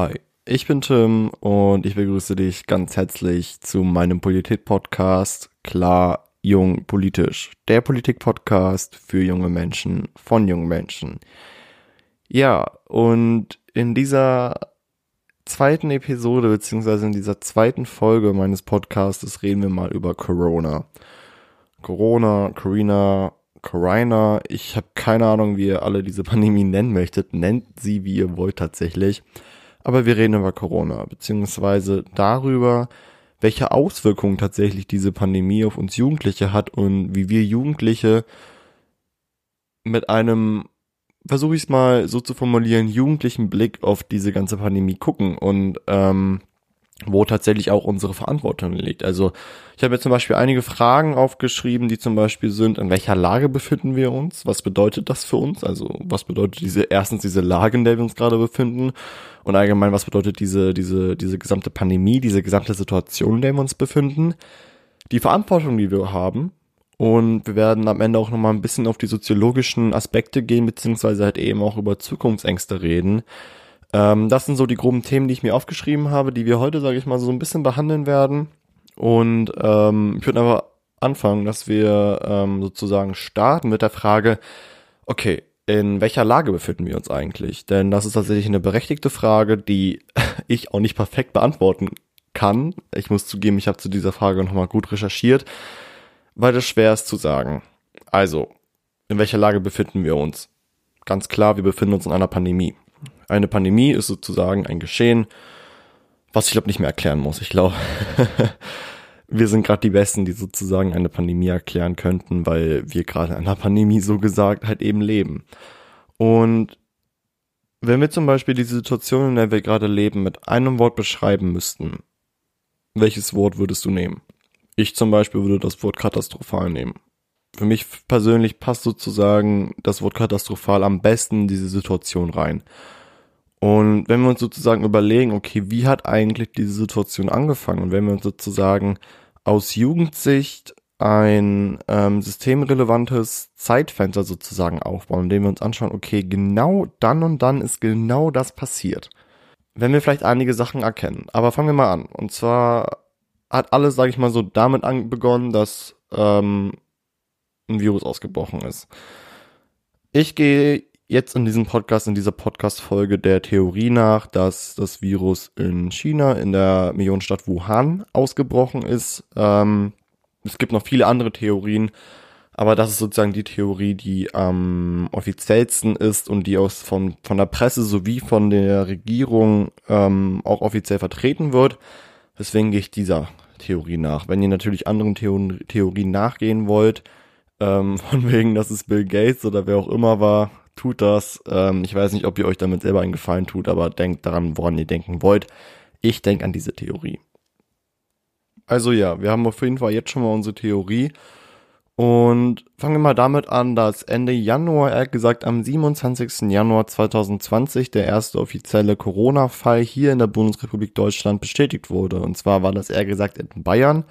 Hi, ich bin Tim und ich begrüße dich ganz herzlich zu meinem Politik-Podcast Klar, Jung, Politisch. Der Politik-Podcast für junge Menschen, von jungen Menschen. Ja, und in dieser zweiten Episode, beziehungsweise in dieser zweiten Folge meines Podcastes reden wir mal über Corona. Corona, Corona, Corona. Ich habe keine Ahnung, wie ihr alle diese Pandemie nennen möchtet. Nennt sie, wie ihr wollt tatsächlich. Aber wir reden über Corona, beziehungsweise darüber, welche Auswirkungen tatsächlich diese Pandemie auf uns Jugendliche hat und wie wir Jugendliche mit einem, versuche ich es mal so zu formulieren, jugendlichen Blick auf diese ganze Pandemie gucken. Und ähm, wo tatsächlich auch unsere Verantwortung liegt. Also ich habe jetzt zum Beispiel einige Fragen aufgeschrieben, die zum Beispiel sind, in welcher Lage befinden wir uns? Was bedeutet das für uns? Also was bedeutet diese, erstens diese Lage, in der wir uns gerade befinden? Und allgemein, was bedeutet diese, diese, diese gesamte Pandemie, diese gesamte Situation, in der wir uns befinden? Die Verantwortung, die wir haben. Und wir werden am Ende auch nochmal ein bisschen auf die soziologischen Aspekte gehen, beziehungsweise halt eben auch über Zukunftsängste reden ähm, das sind so die groben Themen, die ich mir aufgeschrieben habe, die wir heute, sage ich mal, so ein bisschen behandeln werden. Und ähm, ich würde aber anfangen, dass wir ähm, sozusagen starten mit der Frage, okay, in welcher Lage befinden wir uns eigentlich? Denn das ist tatsächlich eine berechtigte Frage, die ich auch nicht perfekt beantworten kann. Ich muss zugeben, ich habe zu dieser Frage nochmal gut recherchiert, weil es schwer ist zu sagen. Also, in welcher Lage befinden wir uns? Ganz klar, wir befinden uns in einer Pandemie. Eine Pandemie ist sozusagen ein Geschehen, was ich glaube nicht mehr erklären muss. Ich glaube, wir sind gerade die Besten, die sozusagen eine Pandemie erklären könnten, weil wir gerade in einer Pandemie so gesagt halt eben leben. Und wenn wir zum Beispiel die Situation, in der wir gerade leben, mit einem Wort beschreiben müssten, welches Wort würdest du nehmen? Ich zum Beispiel würde das Wort katastrophal nehmen. Für mich persönlich passt sozusagen das Wort katastrophal am besten in diese Situation rein. Und wenn wir uns sozusagen überlegen, okay, wie hat eigentlich diese Situation angefangen? Und wenn wir uns sozusagen aus Jugendsicht ein ähm, systemrelevantes Zeitfenster sozusagen aufbauen, indem wir uns anschauen, okay, genau dann und dann ist genau das passiert. Wenn wir vielleicht einige Sachen erkennen. Aber fangen wir mal an. Und zwar hat alles, sage ich mal so, damit begonnen, dass ähm, ein Virus ausgebrochen ist. Ich gehe jetzt in diesem Podcast, in dieser Podcast-Folge der Theorie nach, dass das Virus in China, in der Millionenstadt Wuhan ausgebrochen ist. Ähm, es gibt noch viele andere Theorien, aber das ist sozusagen die Theorie, die am offiziellsten ist und die aus von, von der Presse sowie von der Regierung ähm, auch offiziell vertreten wird. Deswegen gehe ich dieser Theorie nach. Wenn ihr natürlich anderen Theor Theorien nachgehen wollt, ähm, von wegen, dass es Bill Gates oder wer auch immer war, tut das. Ähm, ich weiß nicht, ob ihr euch damit selber einen Gefallen tut, aber denkt daran, woran ihr denken wollt. Ich denke an diese Theorie. Also ja, wir haben auf jeden Fall jetzt schon mal unsere Theorie. Und fangen wir mal damit an, dass Ende Januar, eher gesagt am 27. Januar 2020, der erste offizielle Corona-Fall hier in der Bundesrepublik Deutschland bestätigt wurde. Und zwar war das eher gesagt in Bayern.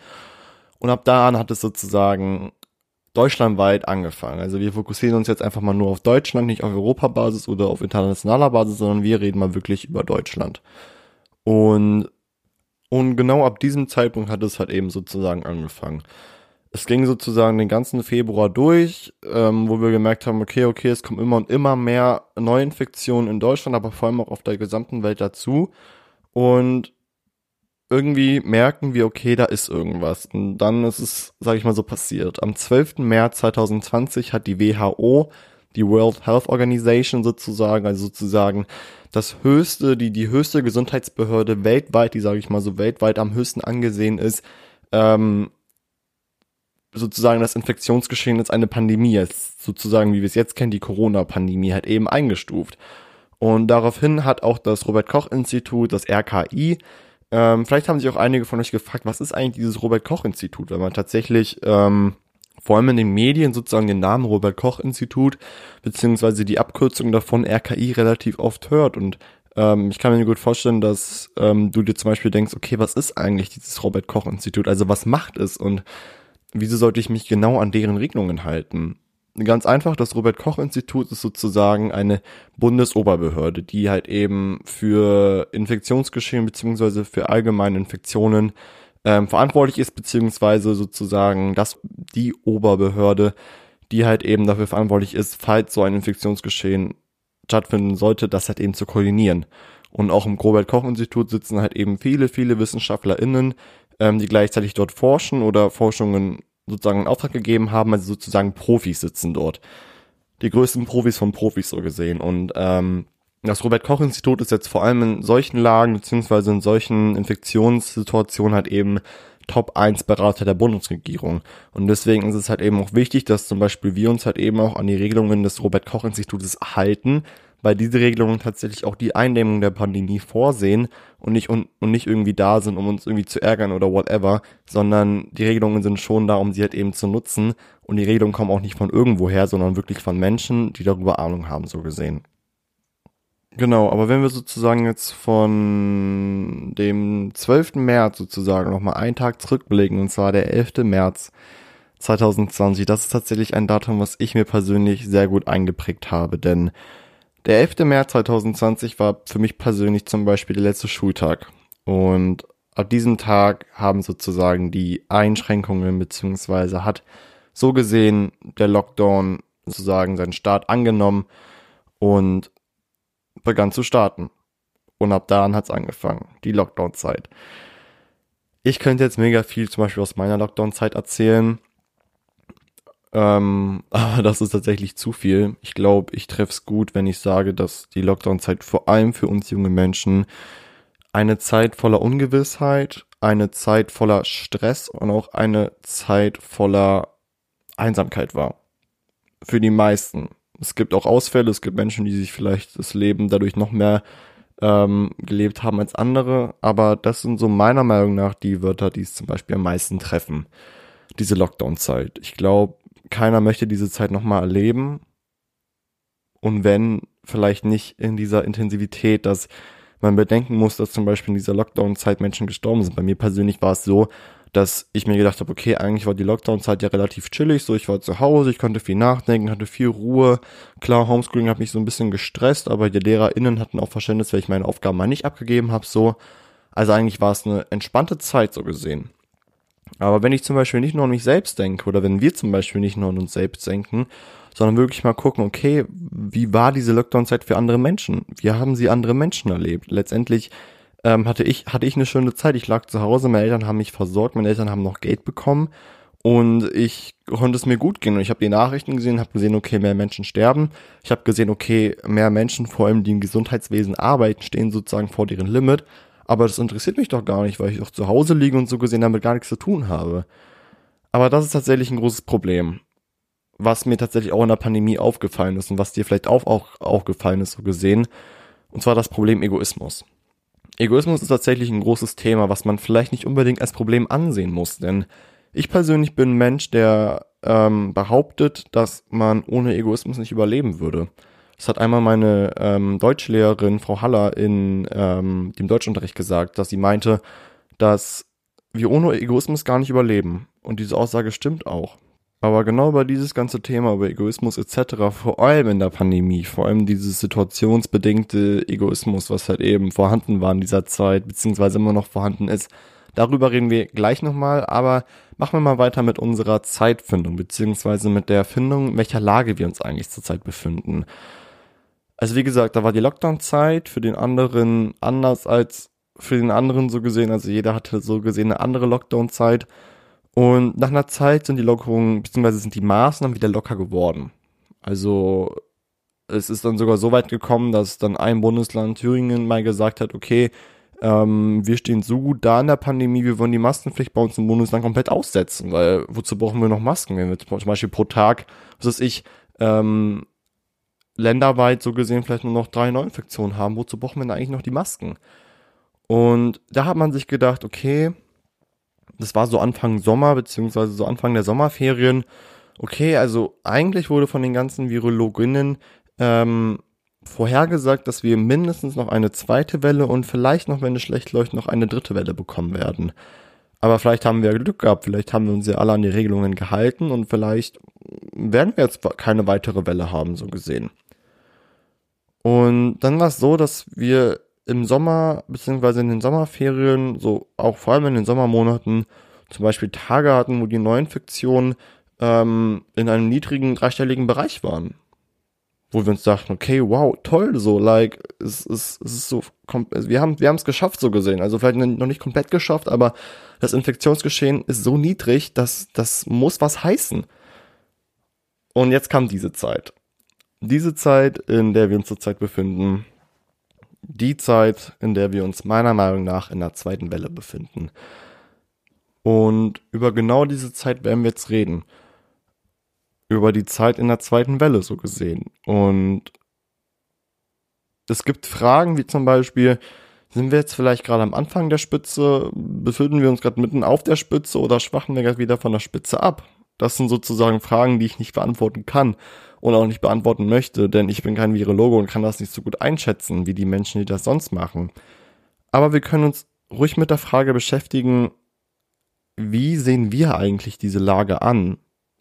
Und ab da an hat es sozusagen deutschlandweit angefangen. Also wir fokussieren uns jetzt einfach mal nur auf Deutschland, nicht auf Europabasis oder auf internationaler Basis, sondern wir reden mal wirklich über Deutschland. Und, und genau ab diesem Zeitpunkt hat es halt eben sozusagen angefangen. Es ging sozusagen den ganzen Februar durch, ähm, wo wir gemerkt haben, okay, okay, es kommen immer und immer mehr Neuinfektionen in Deutschland, aber vor allem auch auf der gesamten Welt dazu. Und irgendwie merken wir, okay, da ist irgendwas. Und dann ist es, sage ich mal so, passiert. Am 12. März 2020 hat die WHO, die World Health Organization sozusagen, also sozusagen das höchste, die, die höchste Gesundheitsbehörde weltweit, die, sage ich mal so, weltweit am höchsten angesehen ist, ähm, sozusagen das Infektionsgeschehen als eine Pandemie, als sozusagen, wie wir es jetzt kennen, die Corona-Pandemie halt eben eingestuft. Und daraufhin hat auch das Robert Koch Institut, das RKI, ähm, vielleicht haben sich auch einige von euch gefragt, was ist eigentlich dieses Robert Koch Institut, wenn man tatsächlich ähm, vor allem in den Medien sozusagen den Namen Robert Koch Institut beziehungsweise die Abkürzung davon RKI relativ oft hört und ähm, ich kann mir gut vorstellen, dass ähm, du dir zum Beispiel denkst, okay, was ist eigentlich dieses Robert Koch Institut? Also was macht es und wieso sollte ich mich genau an deren Regelungen halten? Ganz einfach, das Robert Koch Institut ist sozusagen eine Bundesoberbehörde, die halt eben für Infektionsgeschehen beziehungsweise für allgemeine Infektionen ähm, verantwortlich ist, beziehungsweise sozusagen das die Oberbehörde, die halt eben dafür verantwortlich ist, falls so ein Infektionsgeschehen stattfinden sollte, das halt eben zu koordinieren. Und auch im Robert Koch Institut sitzen halt eben viele, viele WissenschaftlerInnen, ähm, die gleichzeitig dort forschen oder Forschungen sozusagen in Auftrag gegeben haben, also sozusagen Profis sitzen dort. Die größten Profis von Profis so gesehen. Und ähm, das Robert Koch Institut ist jetzt vor allem in solchen Lagen beziehungsweise in solchen Infektionssituationen halt eben Top 1 Berater der Bundesregierung. Und deswegen ist es halt eben auch wichtig, dass zum Beispiel wir uns halt eben auch an die Regelungen des Robert Koch Institutes halten, weil diese Regelungen tatsächlich auch die Eindämmung der Pandemie vorsehen und nicht, und, und nicht irgendwie da sind, um uns irgendwie zu ärgern oder whatever, sondern die Regelungen sind schon da, um sie halt eben zu nutzen und die Regelungen kommen auch nicht von irgendwoher, sondern wirklich von Menschen, die darüber Ahnung haben, so gesehen. Genau, aber wenn wir sozusagen jetzt von dem 12. März sozusagen nochmal einen Tag zurückblicken, und zwar der 11. März 2020, das ist tatsächlich ein Datum, was ich mir persönlich sehr gut eingeprägt habe, denn der 11. März 2020 war für mich persönlich zum Beispiel der letzte Schultag. Und ab diesem Tag haben sozusagen die Einschränkungen beziehungsweise hat so gesehen der Lockdown sozusagen seinen Start angenommen und begann zu starten. Und ab da hat es angefangen, die Lockdown-Zeit. Ich könnte jetzt mega viel zum Beispiel aus meiner Lockdown-Zeit erzählen. Ähm, aber das ist tatsächlich zu viel. Ich glaube, ich treffe es gut, wenn ich sage, dass die Lockdown-Zeit vor allem für uns junge Menschen eine Zeit voller Ungewissheit, eine Zeit voller Stress und auch eine Zeit voller Einsamkeit war. Für die meisten. Es gibt auch Ausfälle, es gibt Menschen, die sich vielleicht das Leben dadurch noch mehr ähm, gelebt haben als andere, aber das sind so meiner Meinung nach die Wörter, die es zum Beispiel am meisten treffen. Diese Lockdown-Zeit. Ich glaube, keiner möchte diese Zeit nochmal erleben. Und wenn, vielleicht nicht in dieser Intensivität, dass man bedenken muss, dass zum Beispiel in dieser Lockdown-Zeit Menschen gestorben sind. Bei mir persönlich war es so, dass ich mir gedacht habe, okay, eigentlich war die Lockdown-Zeit ja relativ chillig, so ich war zu Hause, ich konnte viel nachdenken, hatte viel Ruhe. Klar, Homeschooling hat mich so ein bisschen gestresst, aber die LehrerInnen hatten auch Verständnis, weil ich meine Aufgaben mal nicht abgegeben habe, so. Also eigentlich war es eine entspannte Zeit so gesehen. Aber wenn ich zum Beispiel nicht nur an mich selbst denke oder wenn wir zum Beispiel nicht nur an uns selbst denken, sondern wirklich mal gucken, okay, wie war diese Lockdown-Zeit für andere Menschen? Wie haben sie andere Menschen erlebt? Letztendlich ähm, hatte ich hatte ich eine schöne Zeit. Ich lag zu Hause, meine Eltern haben mich versorgt, meine Eltern haben noch Geld bekommen und ich konnte es mir gut gehen. Und ich habe die Nachrichten gesehen, habe gesehen, okay, mehr Menschen sterben. Ich habe gesehen, okay, mehr Menschen, vor allem die im Gesundheitswesen arbeiten, stehen sozusagen vor deren Limit. Aber das interessiert mich doch gar nicht, weil ich doch zu Hause liege und so gesehen damit gar nichts zu tun habe. Aber das ist tatsächlich ein großes Problem. Was mir tatsächlich auch in der Pandemie aufgefallen ist und was dir vielleicht auch, auch aufgefallen ist, so gesehen. Und zwar das Problem Egoismus. Egoismus ist tatsächlich ein großes Thema, was man vielleicht nicht unbedingt als Problem ansehen muss, denn ich persönlich bin ein Mensch, der ähm, behauptet, dass man ohne Egoismus nicht überleben würde. Das hat einmal meine ähm, Deutschlehrerin, Frau Haller, in ähm, dem Deutschunterricht gesagt, dass sie meinte, dass wir ohne Egoismus gar nicht überleben. Und diese Aussage stimmt auch. Aber genau über dieses ganze Thema, über Egoismus etc., vor allem in der Pandemie, vor allem dieses situationsbedingte Egoismus, was halt eben vorhanden war in dieser Zeit, beziehungsweise immer noch vorhanden ist, darüber reden wir gleich nochmal, aber machen wir mal weiter mit unserer Zeitfindung, beziehungsweise mit der Findung, in welcher Lage wir uns eigentlich zurzeit befinden. Also wie gesagt, da war die Lockdown-Zeit für den anderen anders als für den anderen so gesehen, also jeder hatte so gesehen eine andere Lockdown-Zeit. Und nach einer Zeit sind die Lockerungen, beziehungsweise sind die Maßnahmen wieder locker geworden. Also es ist dann sogar so weit gekommen, dass dann ein Bundesland Thüringen mal gesagt hat, okay, ähm, wir stehen so gut da in der Pandemie, wir wollen die Maskenpflicht bei uns im Bundesland komplett aussetzen, weil wozu brauchen wir noch Masken, wenn wir zum Beispiel pro Tag, was weiß ich, ähm, länderweit so gesehen vielleicht nur noch drei Neuinfektionen haben, wozu brauchen wir denn eigentlich noch die Masken? Und da hat man sich gedacht, okay, das war so Anfang Sommer, beziehungsweise so Anfang der Sommerferien. Okay, also eigentlich wurde von den ganzen Virologinnen ähm, vorhergesagt, dass wir mindestens noch eine zweite Welle und vielleicht noch, wenn es schlecht läuft, noch eine dritte Welle bekommen werden. Aber vielleicht haben wir Glück gehabt, vielleicht haben wir uns ja alle an die Regelungen gehalten und vielleicht werden wir jetzt keine weitere Welle haben, so gesehen. Und dann war es so, dass wir im Sommer, beziehungsweise in den Sommerferien, so auch vor allem in den Sommermonaten, zum Beispiel Tage hatten, wo die Neuinfektionen ähm, in einem niedrigen dreistelligen Bereich waren. Wo wir uns dachten, okay, wow, toll, so, like, es, es, es ist so, wir haben wir haben es geschafft, so gesehen. Also vielleicht noch nicht komplett geschafft, aber das Infektionsgeschehen ist so niedrig, dass das muss was heißen. Und jetzt kam diese Zeit. Diese Zeit, in der wir uns zurzeit befinden, die Zeit, in der wir uns meiner Meinung nach in der zweiten Welle befinden. Und über genau diese Zeit werden wir jetzt reden. Über die Zeit in der zweiten Welle so gesehen. Und es gibt Fragen wie zum Beispiel, sind wir jetzt vielleicht gerade am Anfang der Spitze, befinden wir uns gerade mitten auf der Spitze oder schwachen wir gerade wieder von der Spitze ab? Das sind sozusagen Fragen, die ich nicht beantworten kann und auch nicht beantworten möchte, denn ich bin kein Virologe und kann das nicht so gut einschätzen, wie die Menschen, die das sonst machen. Aber wir können uns ruhig mit der Frage beschäftigen, wie sehen wir eigentlich diese Lage an,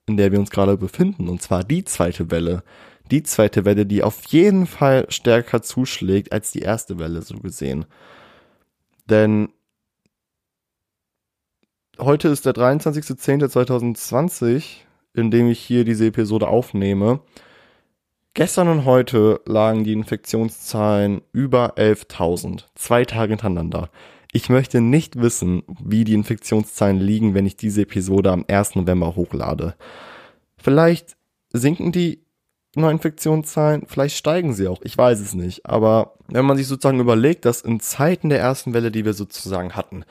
in der wir uns gerade befinden, und zwar die zweite Welle. Die zweite Welle, die auf jeden Fall stärker zuschlägt als die erste Welle, so gesehen. Denn heute ist der 23.10.2020, in dem ich hier diese Episode aufnehme. Gestern und heute lagen die Infektionszahlen über 11.000, zwei Tage hintereinander. Ich möchte nicht wissen, wie die Infektionszahlen liegen, wenn ich diese Episode am 1. November hochlade. Vielleicht sinken die Neuinfektionszahlen, vielleicht steigen sie auch, ich weiß es nicht. Aber wenn man sich sozusagen überlegt, dass in Zeiten der ersten Welle, die wir sozusagen hatten,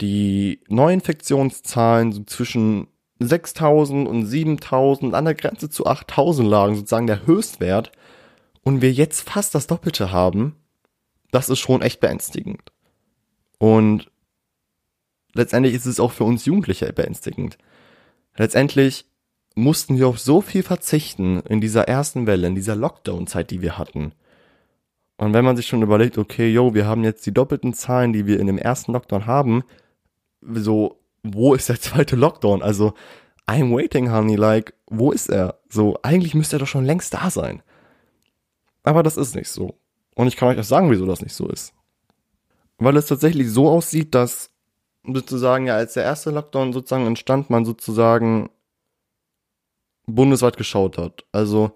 die Neuinfektionszahlen so zwischen 6000 und 7000 an der Grenze zu 8000 lagen, sozusagen der Höchstwert, und wir jetzt fast das Doppelte haben, das ist schon echt beängstigend. Und letztendlich ist es auch für uns Jugendliche beängstigend. Letztendlich mussten wir auf so viel verzichten in dieser ersten Welle, in dieser Lockdown-Zeit, die wir hatten. Und wenn man sich schon überlegt, okay, yo, wir haben jetzt die doppelten Zahlen, die wir in dem ersten Lockdown haben, so, wo ist der zweite Lockdown? Also, I'm waiting, honey, like, wo ist er? So, eigentlich müsste er doch schon längst da sein. Aber das ist nicht so. Und ich kann euch auch sagen, wieso das nicht so ist. Weil es tatsächlich so aussieht, dass sozusagen ja als der erste Lockdown sozusagen entstand, man sozusagen bundesweit geschaut hat. Also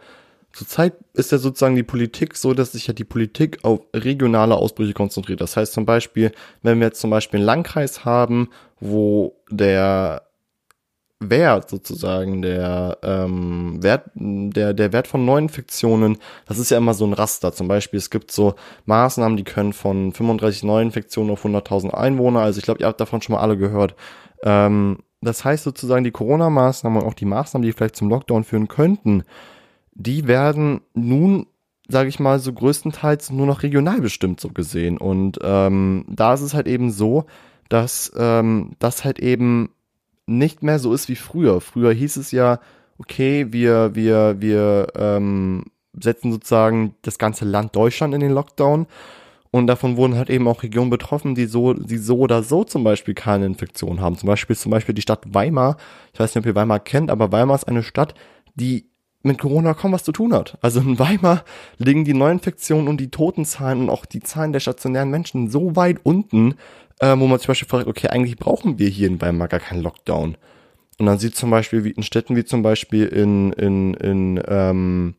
zurzeit ist ja sozusagen die Politik so, dass sich ja die Politik auf regionale Ausbrüche konzentriert. Das heißt zum Beispiel, wenn wir jetzt zum Beispiel einen Landkreis haben, wo der Wert sozusagen, der ähm, Wert, der, der Wert von Neuinfektionen, das ist ja immer so ein Raster. Zum Beispiel, es gibt so Maßnahmen, die können von 35 Neuinfektionen auf 100.000 Einwohner, also ich glaube, ihr habt davon schon mal alle gehört. Ähm, das heißt sozusagen, die Corona-Maßnahmen und auch die Maßnahmen, die vielleicht zum Lockdown führen könnten, die werden nun, sage ich mal, so größtenteils nur noch regional bestimmt so gesehen. Und ähm, da ist es halt eben so, dass ähm, das halt eben nicht mehr so ist wie früher. Früher hieß es ja, okay, wir, wir, wir ähm, setzen sozusagen das ganze Land Deutschland in den Lockdown. Und davon wurden halt eben auch Regionen betroffen, die so, die so oder so zum Beispiel keine Infektion haben. Zum Beispiel, zum Beispiel die Stadt Weimar. Ich weiß nicht, ob ihr Weimar kennt, aber Weimar ist eine Stadt, die mit Corona kaum was zu tun hat. Also in Weimar liegen die Neuinfektionen und die Totenzahlen und auch die Zahlen der stationären Menschen so weit unten, äh, wo man zum Beispiel fragt, okay, eigentlich brauchen wir hier in Weimar gar keinen Lockdown. Und dann sieht zum Beispiel wie in Städten wie zum Beispiel in, in, in ähm,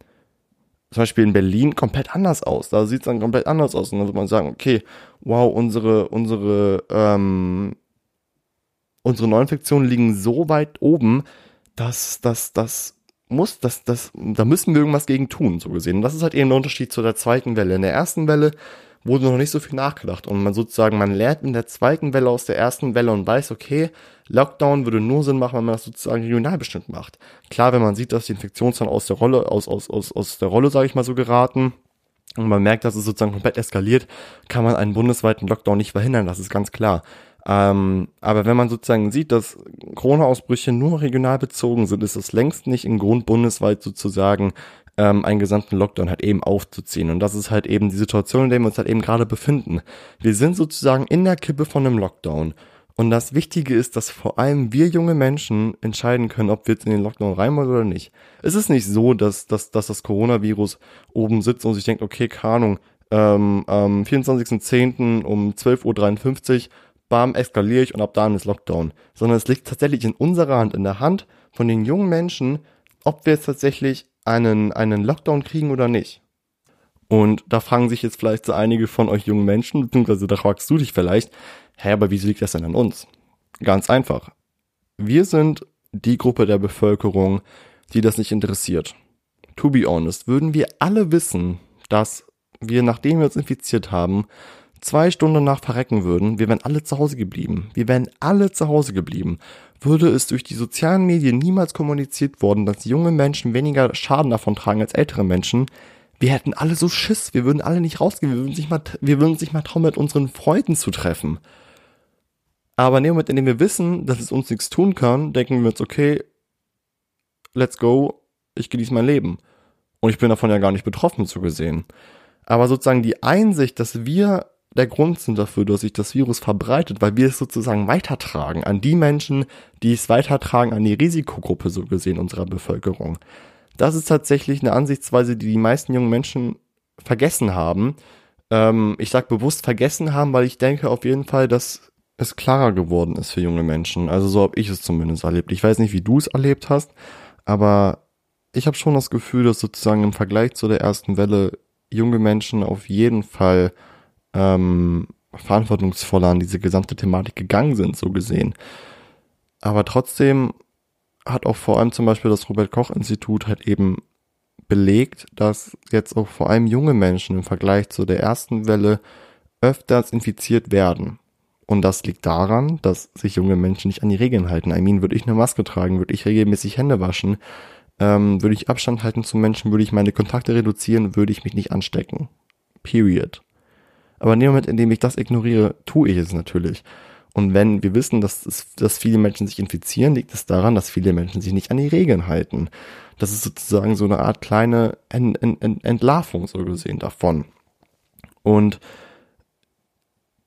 zum Beispiel in Berlin komplett anders aus. Da sieht es dann komplett anders aus. Und dann wird man sagen, okay, wow, unsere, unsere, ähm, unsere Neuinfektionen liegen so weit oben, dass, dass, dass muss, das, das, da müssen wir irgendwas gegen tun, so gesehen. Und das ist halt eben der Unterschied zu der zweiten Welle. In der ersten Welle wurde noch nicht so viel nachgedacht und man sozusagen, man lernt in der zweiten Welle aus der ersten Welle und weiß, okay, Lockdown würde nur Sinn machen, wenn man das sozusagen regional bestimmt macht. Klar, wenn man sieht, dass die Infektionszahlen aus der Rolle, aus, aus, aus, aus der Rolle, sage ich mal so, geraten, und man merkt, dass es sozusagen komplett eskaliert, kann man einen bundesweiten Lockdown nicht verhindern, das ist ganz klar. Ähm, aber wenn man sozusagen sieht, dass Corona-Ausbrüche nur regional bezogen sind, ist es längst nicht im Grund bundesweit sozusagen ähm, einen gesamten Lockdown halt eben aufzuziehen. Und das ist halt eben die Situation, in der wir uns halt eben gerade befinden. Wir sind sozusagen in der Kippe von einem Lockdown. Und das Wichtige ist, dass vor allem wir junge Menschen entscheiden können, ob wir jetzt in den Lockdown rein wollen oder nicht. Es ist nicht so, dass, dass, dass das Coronavirus oben sitzt und sich denkt, okay, keine Ahnung, ähm, am 24.10. um 12.53 Uhr, bam, eskaliere ich und ab dann ist Lockdown. Sondern es liegt tatsächlich in unserer Hand, in der Hand von den jungen Menschen, ob wir jetzt tatsächlich einen, einen Lockdown kriegen oder nicht. Und da fragen sich jetzt vielleicht so einige von euch jungen Menschen, beziehungsweise da fragst du dich vielleicht, hä, aber wieso liegt das denn an uns? Ganz einfach. Wir sind die Gruppe der Bevölkerung, die das nicht interessiert. To be honest, würden wir alle wissen, dass wir, nachdem wir uns infiziert haben, zwei Stunden nach verrecken würden, wir wären alle zu Hause geblieben. Wir wären alle zu Hause geblieben. Würde es durch die sozialen Medien niemals kommuniziert worden, dass junge Menschen weniger Schaden davon tragen als ältere Menschen, wir hätten alle so Schiss, wir würden alle nicht rausgehen, wir würden sich mal, wir würden sich mal trauen, mit unseren Freunden zu treffen. Aber in dem Moment, in dem wir wissen, dass es uns nichts tun kann, denken wir uns, okay, let's go, ich genieße mein Leben. Und ich bin davon ja gar nicht betroffen, so gesehen. Aber sozusagen die Einsicht, dass wir der Grund sind dafür, dass sich das Virus verbreitet, weil wir es sozusagen weitertragen an die Menschen, die es weitertragen an die Risikogruppe so gesehen unserer Bevölkerung. Das ist tatsächlich eine Ansichtsweise, die die meisten jungen Menschen vergessen haben. Ähm, ich sage bewusst vergessen haben, weil ich denke auf jeden Fall, dass es klarer geworden ist für junge Menschen. Also so habe ich es zumindest erlebt. Ich weiß nicht, wie du es erlebt hast, aber ich habe schon das Gefühl, dass sozusagen im Vergleich zu der ersten Welle junge Menschen auf jeden Fall ähm, verantwortungsvoller an diese gesamte Thematik gegangen sind, so gesehen. Aber trotzdem hat auch vor allem zum Beispiel das Robert Koch Institut halt eben belegt, dass jetzt auch vor allem junge Menschen im Vergleich zu der ersten Welle öfters infiziert werden. Und das liegt daran, dass sich junge Menschen nicht an die Regeln halten. I mean, würde ich eine Maske tragen, würde ich regelmäßig Hände waschen, ähm, würde ich Abstand halten zu Menschen, würde ich meine Kontakte reduzieren, würde ich mich nicht anstecken. Period. Aber in dem Moment, in dem ich das ignoriere, tue ich es natürlich. Und wenn wir wissen, dass, es, dass viele Menschen sich infizieren, liegt es daran, dass viele Menschen sich nicht an die Regeln halten. Das ist sozusagen so eine Art kleine Ent, Ent, Ent, Entlarvung so gesehen davon. Und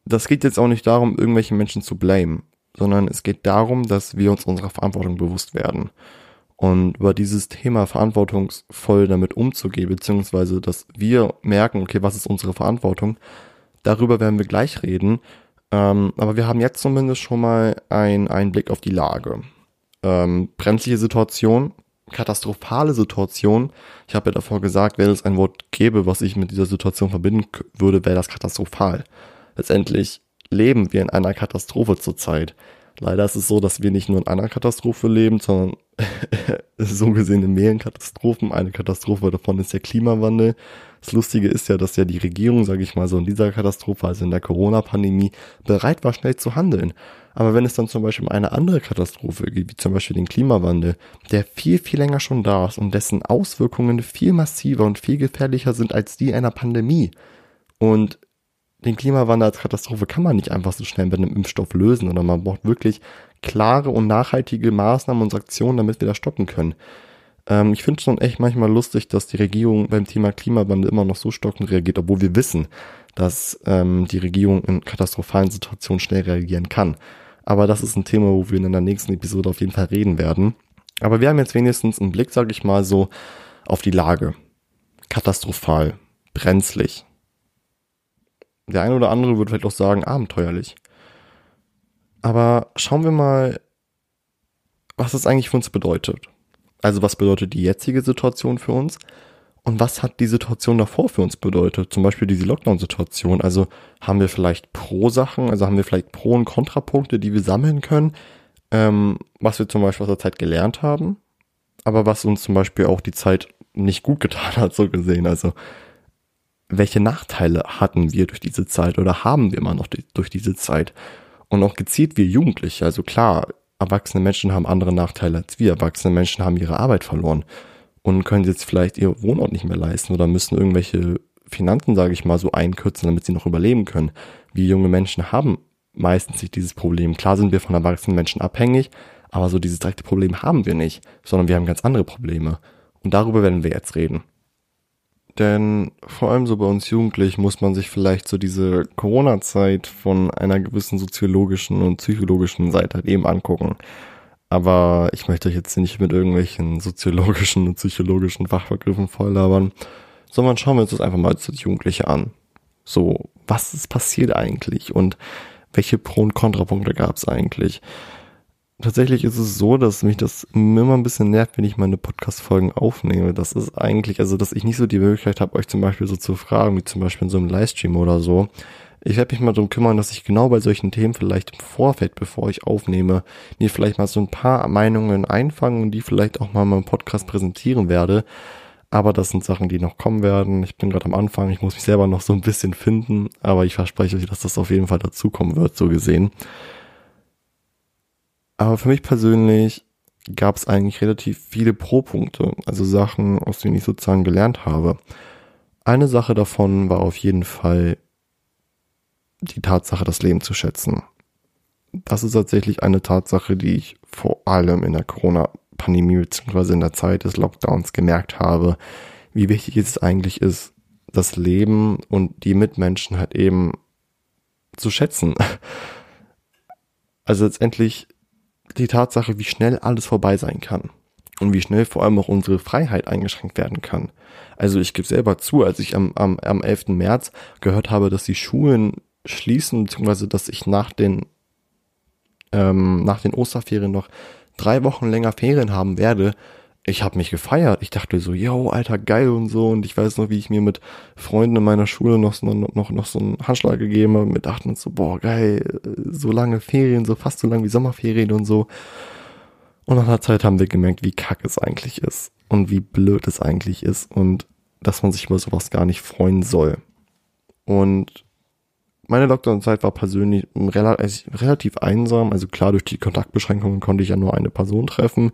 das geht jetzt auch nicht darum, irgendwelche Menschen zu blamen, sondern es geht darum, dass wir uns unserer Verantwortung bewusst werden. Und über dieses Thema verantwortungsvoll damit umzugehen, beziehungsweise dass wir merken, okay, was ist unsere Verantwortung, darüber werden wir gleich reden. Ähm, aber wir haben jetzt zumindest schon mal ein, einen Blick auf die Lage. Ähm, brenzliche Situation, katastrophale Situation. Ich habe ja davor gesagt, wenn es ein Wort gäbe, was ich mit dieser Situation verbinden würde, wäre das katastrophal. Letztendlich leben wir in einer Katastrophe zurzeit. Leider ist es so, dass wir nicht nur in einer Katastrophe leben, sondern so gesehen in mehreren Katastrophen. Eine Katastrophe davon ist der Klimawandel. Das Lustige ist ja, dass ja die Regierung, sage ich mal so, in dieser Katastrophe, also in der Corona-Pandemie, bereit war, schnell zu handeln. Aber wenn es dann zum Beispiel um eine andere Katastrophe geht, wie zum Beispiel den Klimawandel, der viel, viel länger schon da ist und dessen Auswirkungen viel massiver und viel gefährlicher sind als die einer Pandemie. Und den Klimawandel als Katastrophe kann man nicht einfach so schnell mit einem Impfstoff lösen, sondern man braucht wirklich klare und nachhaltige Maßnahmen und Aktionen, damit wir das stoppen können. Ähm, ich finde schon echt manchmal lustig, dass die Regierung beim Thema Klimawandel immer noch so stockend reagiert, obwohl wir wissen, dass ähm, die Regierung in katastrophalen Situationen schnell reagieren kann. Aber das ist ein Thema, wo wir in der nächsten Episode auf jeden Fall reden werden. Aber wir haben jetzt wenigstens einen Blick, sage ich mal so, auf die Lage. Katastrophal, brenzlig. Der eine oder andere würde vielleicht auch sagen, abenteuerlich. Aber schauen wir mal, was das eigentlich für uns bedeutet. Also was bedeutet die jetzige Situation für uns? Und was hat die Situation davor für uns bedeutet? Zum Beispiel diese Lockdown-Situation. Also haben wir vielleicht Pro-Sachen, also haben wir vielleicht Pro- und Kontrapunkte, die wir sammeln können, ähm, was wir zum Beispiel aus der Zeit gelernt haben, aber was uns zum Beispiel auch die Zeit nicht gut getan hat, so gesehen. Also welche Nachteile hatten wir durch diese Zeit oder haben wir immer noch durch diese Zeit? Und auch gezielt wir Jugendliche. Also klar, erwachsene Menschen haben andere Nachteile als wir. Erwachsene Menschen haben ihre Arbeit verloren und können jetzt vielleicht ihr Wohnort nicht mehr leisten oder müssen irgendwelche Finanzen, sage ich mal, so einkürzen, damit sie noch überleben können. Wir junge Menschen haben meistens nicht dieses Problem. Klar sind wir von erwachsenen Menschen abhängig, aber so dieses direkte Problem haben wir nicht, sondern wir haben ganz andere Probleme. Und darüber werden wir jetzt reden. Denn vor allem so bei uns Jugendlichen muss man sich vielleicht so diese Corona-Zeit von einer gewissen soziologischen und psychologischen Seite halt eben angucken. Aber ich möchte euch jetzt nicht mit irgendwelchen soziologischen und psychologischen Fachbegriffen volllabern, sondern schauen wir uns das einfach mal als Jugendliche an. So, was ist passiert eigentlich und welche Pro- und Kontrapunkte gab es eigentlich? Tatsächlich ist es so, dass mich das immer ein bisschen nervt, wenn ich meine Podcast-Folgen aufnehme. Das ist eigentlich, also dass ich nicht so die Möglichkeit habe, euch zum Beispiel so zu fragen, wie zum Beispiel in so einem Livestream oder so. Ich werde mich mal darum kümmern, dass ich genau bei solchen Themen vielleicht im Vorfeld, bevor ich aufnehme, mir vielleicht mal so ein paar Meinungen einfangen und die vielleicht auch mal in meinem Podcast präsentieren werde. Aber das sind Sachen, die noch kommen werden. Ich bin gerade am Anfang, ich muss mich selber noch so ein bisschen finden, aber ich verspreche euch, dass das auf jeden Fall dazukommen wird, so gesehen. Aber für mich persönlich gab es eigentlich relativ viele Pro-Punkte, also Sachen, aus denen ich sozusagen gelernt habe. Eine Sache davon war auf jeden Fall die Tatsache, das Leben zu schätzen. Das ist tatsächlich eine Tatsache, die ich vor allem in der Corona-Pandemie bzw. in der Zeit des Lockdowns gemerkt habe, wie wichtig es eigentlich ist, das Leben und die Mitmenschen halt eben zu schätzen. Also letztendlich die Tatsache, wie schnell alles vorbei sein kann und wie schnell vor allem auch unsere Freiheit eingeschränkt werden kann. Also ich gebe selber zu, als ich am, am, am 11. März gehört habe, dass die Schulen schließen, beziehungsweise dass ich nach den, ähm, nach den Osterferien noch drei Wochen länger Ferien haben werde, ich habe mich gefeiert. Ich dachte so, yo, alter, geil und so. Und ich weiß noch, wie ich mir mit Freunden in meiner Schule noch, so, noch, noch so einen Handschlag gegeben habe. Wir dachten so, boah, geil, so lange Ferien, so fast so lang wie Sommerferien und so. Und nach einer Zeit haben wir gemerkt, wie kacke es eigentlich ist. Und wie blöd es eigentlich ist. Und dass man sich über sowas gar nicht freuen soll. Und meine Lockdown-Zeit war persönlich relativ einsam. Also klar, durch die Kontaktbeschränkungen konnte ich ja nur eine Person treffen.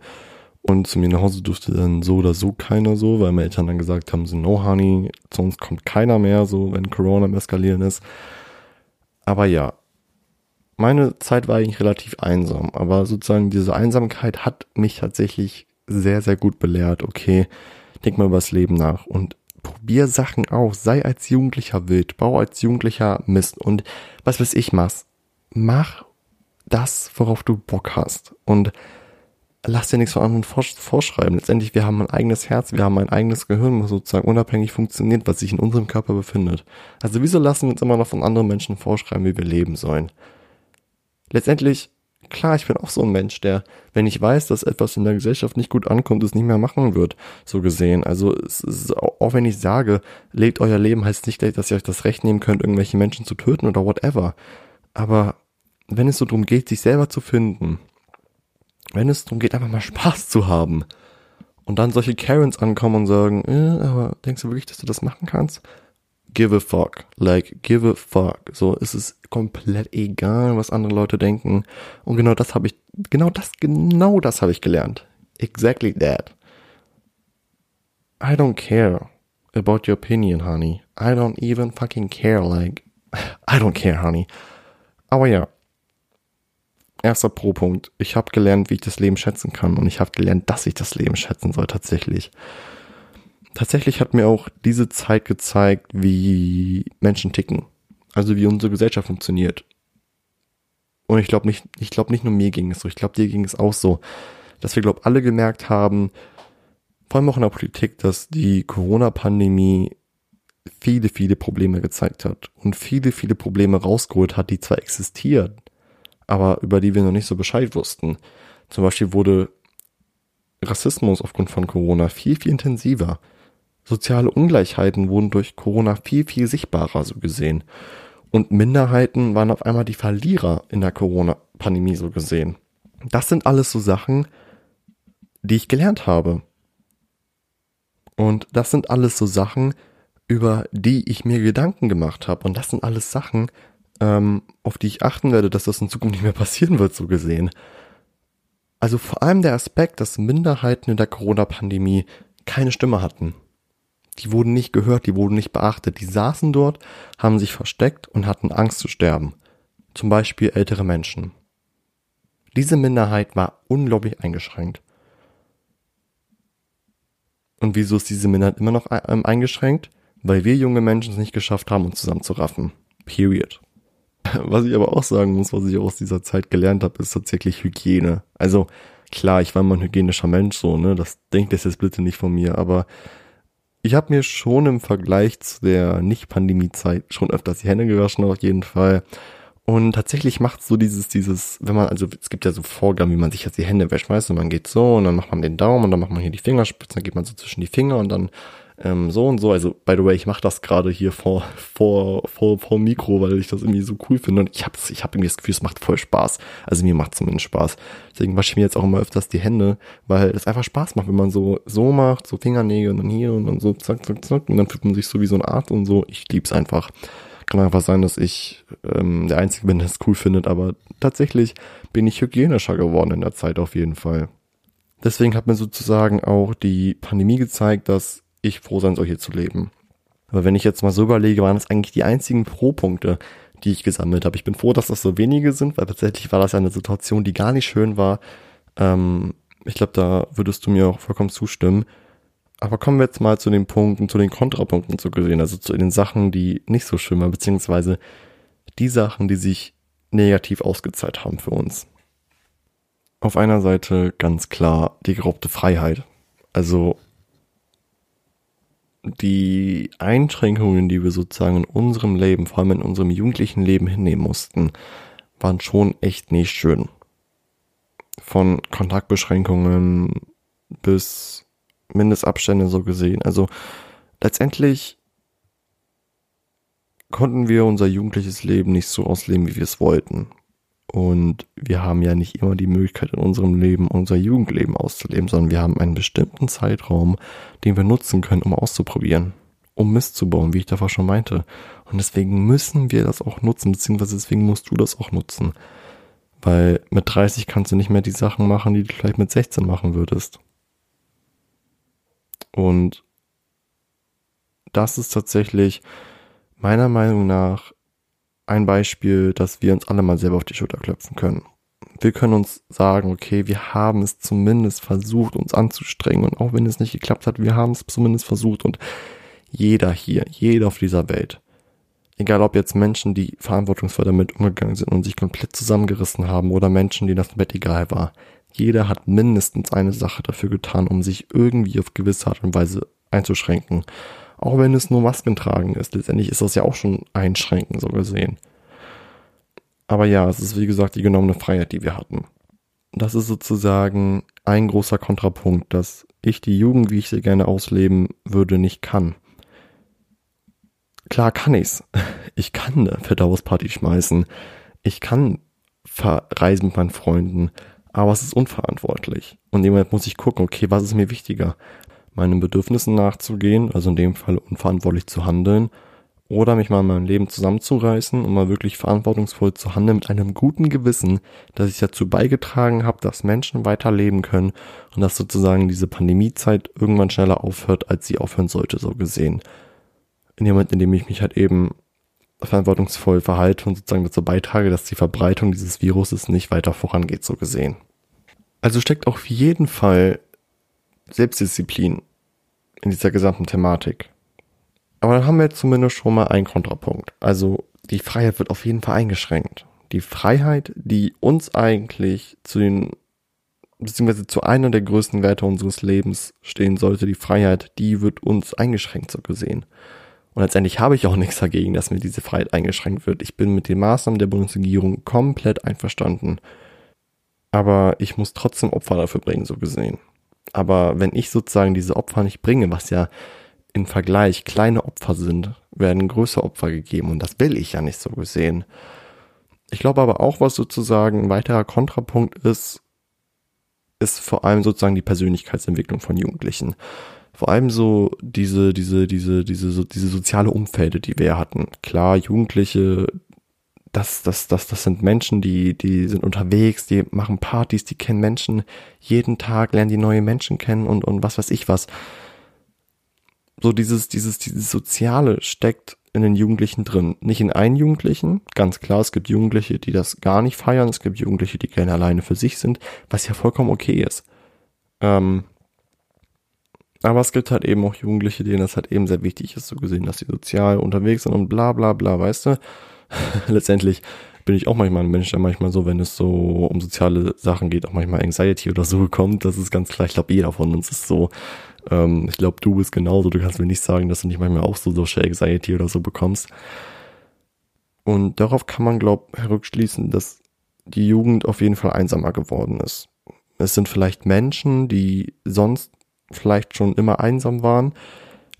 Und zu mir nach Hause durfte dann so oder so keiner so, weil meine Eltern dann gesagt haben, so, no honey, zu uns kommt keiner mehr, so, wenn Corona im Eskalieren ist. Aber ja, meine Zeit war eigentlich relativ einsam, aber sozusagen diese Einsamkeit hat mich tatsächlich sehr, sehr gut belehrt. Okay, denk mal über das Leben nach und probier Sachen aus, sei als Jugendlicher wild, bau als Jugendlicher Mist und was weiß ich machst. Mach das, worauf du Bock hast und lass dir nichts von anderen vorschreiben. Letztendlich, wir haben ein eigenes Herz, wir haben ein eigenes Gehirn, was sozusagen unabhängig funktioniert, was sich in unserem Körper befindet. Also wieso lassen wir uns immer noch von anderen Menschen vorschreiben, wie wir leben sollen? Letztendlich, klar, ich bin auch so ein Mensch, der, wenn ich weiß, dass etwas in der Gesellschaft nicht gut ankommt, es nicht mehr machen wird, so gesehen. Also es ist, auch wenn ich sage, lebt euer Leben, heißt nicht, dass ihr euch das Recht nehmen könnt, irgendwelche Menschen zu töten oder whatever. Aber wenn es so darum geht, sich selber zu finden, wenn es darum geht, einfach mal Spaß zu haben und dann solche Karens ankommen und sagen, äh, aber denkst du wirklich, dass du das machen kannst? Give a fuck. Like, give a fuck. So, es ist komplett egal, was andere Leute denken. Und genau das habe ich, genau das, genau das habe ich gelernt. Exactly that. I don't care about your opinion, honey. I don't even fucking care, like, I don't care, honey. Aber ja, erster Pro-Punkt. Ich habe gelernt, wie ich das Leben schätzen kann und ich habe gelernt, dass ich das Leben schätzen soll tatsächlich. Tatsächlich hat mir auch diese Zeit gezeigt, wie Menschen ticken. Also wie unsere Gesellschaft funktioniert. Und ich glaube nicht, ich glaube nicht nur mir ging es so, ich glaube dir ging es auch so, dass wir glaube alle gemerkt haben, vor allem auch in der Politik, dass die Corona-Pandemie viele, viele Probleme gezeigt hat und viele, viele Probleme rausgeholt hat, die zwar existieren, aber über die wir noch nicht so Bescheid wussten. Zum Beispiel wurde Rassismus aufgrund von Corona viel, viel intensiver. Soziale Ungleichheiten wurden durch Corona viel, viel sichtbarer so gesehen. Und Minderheiten waren auf einmal die Verlierer in der Corona-Pandemie so gesehen. Das sind alles so Sachen, die ich gelernt habe. Und das sind alles so Sachen, über die ich mir Gedanken gemacht habe. Und das sind alles Sachen, ähm, auf die ich achten werde, dass das in Zukunft nicht mehr passieren wird, so gesehen. Also vor allem der Aspekt, dass Minderheiten in der Corona-Pandemie keine Stimme hatten. Die wurden nicht gehört, die wurden nicht beachtet. Die saßen dort, haben sich versteckt und hatten Angst zu sterben. Zum Beispiel ältere Menschen. Diese Minderheit war unglaublich eingeschränkt. Und wieso ist diese Minderheit immer noch ähm, eingeschränkt? Weil wir junge Menschen es nicht geschafft haben, uns zusammenzuraffen. Period. Was ich aber auch sagen muss, was ich aus dieser Zeit gelernt habe, ist tatsächlich Hygiene. Also klar, ich war immer ein hygienischer Mensch, so, ne? Das denkt das jetzt bitte nicht von mir, aber ich habe mir schon im Vergleich zu der Nicht-Pandemie-Zeit schon öfters die Hände gewaschen, auf jeden Fall. Und tatsächlich macht so dieses, dieses, wenn man, also es gibt ja so Vorgaben, wie man sich jetzt die Hände wäscht, weißt du, man geht so und dann macht man den Daumen und dann macht man hier die Fingerspitzen, dann geht man so zwischen die Finger und dann ähm, so und so. Also, by the way, ich mache das gerade hier vor, vor, vor, vor Mikro, weil ich das irgendwie so cool finde. Und ich habe ich hab irgendwie das Gefühl, es macht voll Spaß. Also mir macht zumindest Spaß. Deswegen wasche ich mir jetzt auch immer öfters die Hände, weil es einfach Spaß macht, wenn man so, so macht, so Fingernägel und dann hier und dann so zack, zack, zack. Und dann fühlt man sich so wie so eine Art und so. Ich lieb's einfach. Kann einfach sein, dass ich ähm, der Einzige bin, der es cool findet, aber tatsächlich bin ich hygienischer geworden in der Zeit auf jeden Fall. Deswegen hat mir sozusagen auch die Pandemie gezeigt, dass ich froh sein soll, hier zu leben. Aber wenn ich jetzt mal so überlege, waren das eigentlich die einzigen Pro-Punkte, die ich gesammelt habe. Ich bin froh, dass das so wenige sind, weil tatsächlich war das ja eine Situation, die gar nicht schön war. Ähm, ich glaube, da würdest du mir auch vollkommen zustimmen. Aber kommen wir jetzt mal zu den Punkten, zu den Kontrapunkten so gesehen, also zu den Sachen, die nicht so schön waren, beziehungsweise die Sachen, die sich negativ ausgezahlt haben für uns. Auf einer Seite ganz klar die geraubte Freiheit. Also die Einschränkungen, die wir sozusagen in unserem Leben, vor allem in unserem jugendlichen Leben hinnehmen mussten, waren schon echt nicht schön. Von Kontaktbeschränkungen bis Mindestabstände so gesehen. Also letztendlich konnten wir unser jugendliches Leben nicht so ausleben, wie wir es wollten. Und wir haben ja nicht immer die Möglichkeit in unserem Leben unser Jugendleben auszuleben, sondern wir haben einen bestimmten Zeitraum, den wir nutzen können, um auszuprobieren, um Mist zu bauen, wie ich davor schon meinte. Und deswegen müssen wir das auch nutzen, beziehungsweise deswegen musst du das auch nutzen. Weil mit 30 kannst du nicht mehr die Sachen machen, die du vielleicht mit 16 machen würdest. Und das ist tatsächlich meiner Meinung nach ein Beispiel, dass wir uns alle mal selber auf die Schulter klopfen können. Wir können uns sagen, okay, wir haben es zumindest versucht, uns anzustrengen. Und auch wenn es nicht geklappt hat, wir haben es zumindest versucht. Und jeder hier, jeder auf dieser Welt, egal ob jetzt Menschen, die verantwortungsvoll damit umgegangen sind und sich komplett zusammengerissen haben oder Menschen, denen das Bett egal war, jeder hat mindestens eine Sache dafür getan, um sich irgendwie auf gewisse Art und Weise einzuschränken. Auch wenn es nur Masken tragen ist. Letztendlich ist das ja auch schon einschränken, so gesehen. Aber ja, es ist wie gesagt die genommene Freiheit, die wir hatten. Das ist sozusagen ein großer Kontrapunkt, dass ich die Jugend, wie ich sie gerne ausleben würde, nicht kann. Klar kann ich's. Ich kann eine Verdauungsparty schmeißen. Ich kann verreisen mit meinen Freunden. Aber es ist unverantwortlich. Und Moment muss ich gucken, okay, was ist mir wichtiger? Meinen Bedürfnissen nachzugehen, also in dem Fall unverantwortlich zu handeln, oder mich mal in meinem Leben zusammenzureißen und mal wirklich verantwortungsvoll zu handeln mit einem guten Gewissen, dass ich dazu beigetragen habe, dass Menschen weiterleben können und dass sozusagen diese Pandemiezeit irgendwann schneller aufhört, als sie aufhören sollte, so gesehen. In dem Moment, in dem ich mich halt eben verantwortungsvoll verhalte und sozusagen dazu beitrage, dass die Verbreitung dieses Viruses nicht weiter vorangeht, so gesehen. Also steckt auf jeden Fall Selbstdisziplin in dieser gesamten Thematik. Aber dann haben wir zumindest schon mal einen Kontrapunkt. Also die Freiheit wird auf jeden Fall eingeschränkt. Die Freiheit, die uns eigentlich zu den, beziehungsweise zu einer der größten Werte unseres Lebens stehen sollte, die Freiheit, die wird uns eingeschränkt so gesehen. Und letztendlich habe ich auch nichts dagegen, dass mir diese Freiheit eingeschränkt wird. Ich bin mit den Maßnahmen der Bundesregierung komplett einverstanden. Aber ich muss trotzdem Opfer dafür bringen, so gesehen. Aber wenn ich sozusagen diese Opfer nicht bringe, was ja im Vergleich kleine Opfer sind, werden größere Opfer gegeben und das will ich ja nicht so gesehen. Ich glaube aber auch, was sozusagen ein weiterer Kontrapunkt ist, ist vor allem sozusagen die Persönlichkeitsentwicklung von Jugendlichen. Vor allem so diese, diese, diese, diese, so, diese soziale Umfelde, die wir hatten. Klar, Jugendliche, das, das, das, das sind Menschen, die, die sind unterwegs, die machen Partys, die kennen Menschen jeden Tag, lernen die neue Menschen kennen und, und was weiß ich was. So dieses, dieses, dieses Soziale steckt in den Jugendlichen drin. Nicht in allen Jugendlichen, ganz klar, es gibt Jugendliche, die das gar nicht feiern, es gibt Jugendliche, die gerne alleine für sich sind, was ja vollkommen okay ist. Ähm, Aber es gibt halt eben auch Jugendliche, denen das halt eben sehr wichtig ist, so gesehen, dass sie sozial unterwegs sind und bla bla bla, weißt du? Letztendlich bin ich auch manchmal ein Mensch, der manchmal so, wenn es so um soziale Sachen geht, auch manchmal Anxiety oder so bekommt. Das ist ganz klar. Ich glaube, jeder von uns ist so. Ähm, ich glaube, du bist genauso. Du kannst mir nicht sagen, dass du nicht manchmal auch so Social Anxiety oder so bekommst. Und darauf kann man, glaube ich, herückschließen, dass die Jugend auf jeden Fall einsamer geworden ist. Es sind vielleicht Menschen, die sonst vielleicht schon immer einsam waren,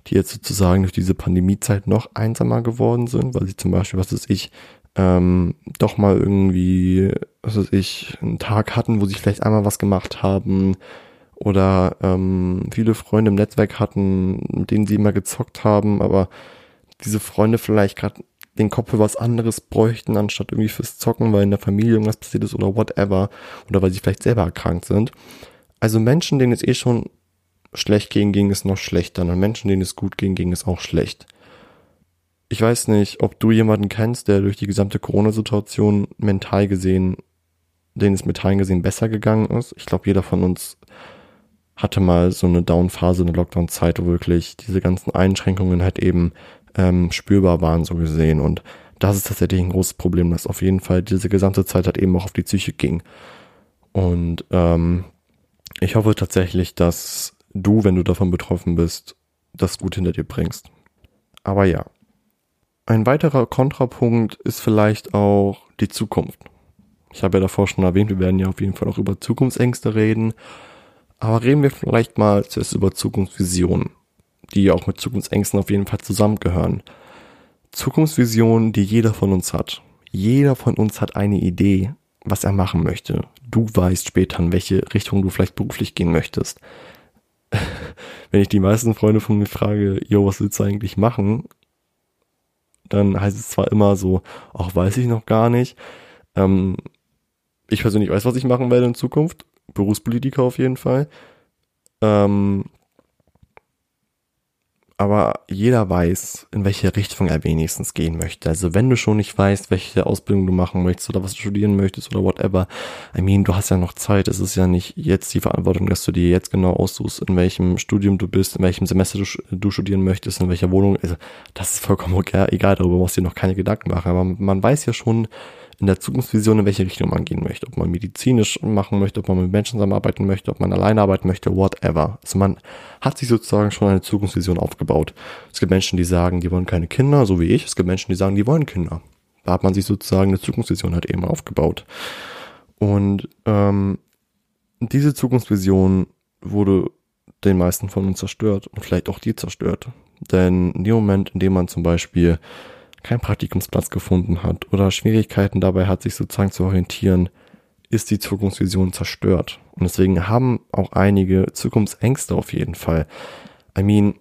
die jetzt sozusagen durch diese Pandemiezeit noch einsamer geworden sind, weil sie zum Beispiel, was weiß ich, ähm, doch mal irgendwie, was weiß ich, einen Tag hatten, wo sie vielleicht einmal was gemacht haben oder ähm, viele Freunde im Netzwerk hatten, mit denen sie immer gezockt haben, aber diese Freunde vielleicht gerade den Kopf für was anderes bräuchten, anstatt irgendwie fürs Zocken, weil in der Familie irgendwas passiert ist oder whatever, oder weil sie vielleicht selber erkrankt sind. Also Menschen, denen es eh schon schlecht ging, ging es noch schlechter. Und Menschen, denen es gut ging, ging es auch schlecht. Ich weiß nicht, ob du jemanden kennst, der durch die gesamte Corona-Situation mental gesehen, denen es mental gesehen besser gegangen ist. Ich glaube, jeder von uns hatte mal so eine Down-Phase, eine Lockdown-Zeit, wo wirklich diese ganzen Einschränkungen halt eben ähm, spürbar waren, so gesehen. Und das ist tatsächlich ein großes Problem, dass auf jeden Fall diese gesamte Zeit halt eben auch auf die Psyche ging. Und ähm, ich hoffe tatsächlich, dass du, wenn du davon betroffen bist, das gut hinter dir bringst. Aber ja. Ein weiterer Kontrapunkt ist vielleicht auch die Zukunft. Ich habe ja davor schon erwähnt, wir werden ja auf jeden Fall auch über Zukunftsängste reden. Aber reden wir vielleicht mal zuerst über Zukunftsvisionen, die ja auch mit Zukunftsängsten auf jeden Fall zusammengehören. Zukunftsvisionen, die jeder von uns hat. Jeder von uns hat eine Idee, was er machen möchte. Du weißt später, in welche Richtung du vielleicht beruflich gehen möchtest. wenn ich die meisten Freunde von mir frage, yo, was willst du eigentlich machen? Dann heißt es zwar immer so, ach, weiß ich noch gar nicht. Ähm, ich persönlich weiß, was ich machen werde in Zukunft. Berufspolitiker auf jeden Fall. Ähm, aber jeder weiß, in welche Richtung er wenigstens gehen möchte. Also wenn du schon nicht weißt, welche Ausbildung du machen möchtest oder was du studieren möchtest oder whatever, I mean, du hast ja noch Zeit. Es ist ja nicht jetzt die Verantwortung, dass du dir jetzt genau aussuchst, in welchem Studium du bist, in welchem Semester du, du studieren möchtest, in welcher Wohnung. Also das ist vollkommen egal, darüber musst du dir noch keine Gedanken machen. Aber man weiß ja schon, in der Zukunftsvision, in welche Richtung man gehen möchte. Ob man medizinisch machen möchte, ob man mit Menschen zusammenarbeiten möchte, ob man alleine arbeiten möchte, whatever. Also man hat sich sozusagen schon eine Zukunftsvision aufgebaut. Es gibt Menschen, die sagen, die wollen keine Kinder, so wie ich. Es gibt Menschen, die sagen, die wollen Kinder. Da hat man sich sozusagen eine Zukunftsvision halt eben aufgebaut. Und ähm, diese Zukunftsvision wurde den meisten von uns zerstört und vielleicht auch die zerstört. Denn in dem Moment, in dem man zum Beispiel keinen Praktikumsplatz gefunden hat oder Schwierigkeiten dabei hat, sich sozusagen zu orientieren, ist die Zukunftsvision zerstört. Und deswegen haben auch einige Zukunftsängste auf jeden Fall. I mean,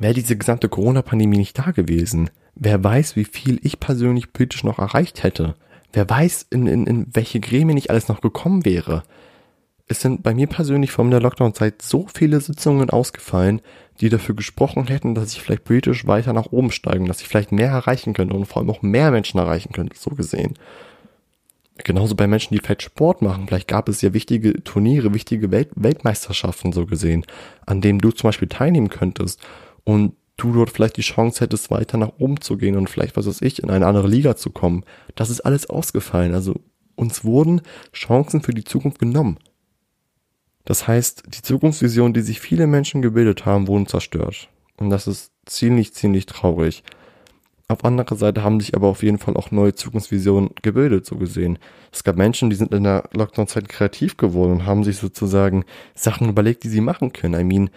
wäre diese gesamte Corona-Pandemie nicht da gewesen, wer weiß, wie viel ich persönlich politisch noch erreicht hätte. Wer weiß, in, in, in welche Gremien ich alles noch gekommen wäre es sind bei mir persönlich vor der Lockdown-Zeit so viele Sitzungen ausgefallen, die dafür gesprochen hätten, dass ich vielleicht politisch weiter nach oben steigen, dass ich vielleicht mehr erreichen könnte und vor allem auch mehr Menschen erreichen könnte, so gesehen. Genauso bei Menschen, die vielleicht Sport machen. Vielleicht gab es ja wichtige Turniere, wichtige Welt Weltmeisterschaften, so gesehen, an denen du zum Beispiel teilnehmen könntest und du dort vielleicht die Chance hättest, weiter nach oben zu gehen und vielleicht, was weiß ich, in eine andere Liga zu kommen. Das ist alles ausgefallen. Also uns wurden Chancen für die Zukunft genommen. Das heißt, die Zukunftsvision, die sich viele Menschen gebildet haben, wurden zerstört. Und das ist ziemlich, ziemlich traurig. Auf anderer Seite haben sich aber auf jeden Fall auch neue Zukunftsvisionen gebildet, so gesehen. Es gab Menschen, die sind in der Lockdown-Zeit kreativ geworden und haben sich sozusagen Sachen überlegt, die sie machen können. I mean,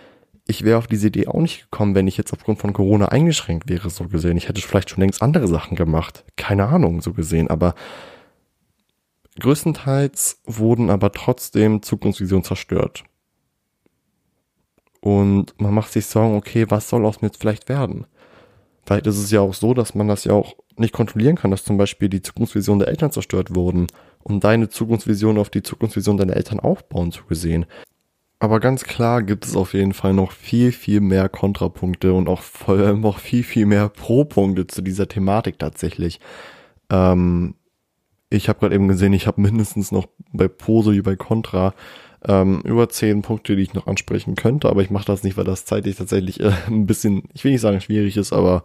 ich wäre auf diese Idee auch nicht gekommen, wenn ich jetzt aufgrund von Corona eingeschränkt wäre, so gesehen. Ich hätte vielleicht schon längst andere Sachen gemacht. Keine Ahnung, so gesehen. Aber Größtenteils wurden aber trotzdem Zukunftsvisionen zerstört. Und man macht sich Sorgen, okay, was soll aus mir jetzt vielleicht werden? Vielleicht ist es ja auch so, dass man das ja auch nicht kontrollieren kann, dass zum Beispiel die Zukunftsvision der Eltern zerstört wurden und deine Zukunftsvision auf die Zukunftsvision deiner Eltern aufbauen zu gesehen. Aber ganz klar gibt es auf jeden Fall noch viel, viel mehr Kontrapunkte und auch vor allem noch viel, viel mehr Pro-Punkte zu dieser Thematik tatsächlich. Ähm, ich habe gerade eben gesehen, ich habe mindestens noch bei Pose wie bei Contra ähm, über zehn Punkte, die ich noch ansprechen könnte, aber ich mache das nicht, weil das zeitlich tatsächlich äh, ein bisschen, ich will nicht sagen schwierig ist, aber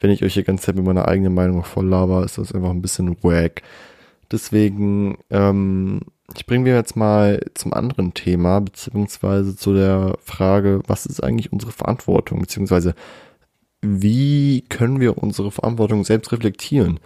wenn ich euch hier ganz Zeit mit meiner eigenen Meinung voll laber, ist das einfach ein bisschen wack. Deswegen, ähm, ich bringe wir jetzt mal zum anderen Thema, beziehungsweise zu der Frage, was ist eigentlich unsere Verantwortung, beziehungsweise wie können wir unsere Verantwortung selbst reflektieren?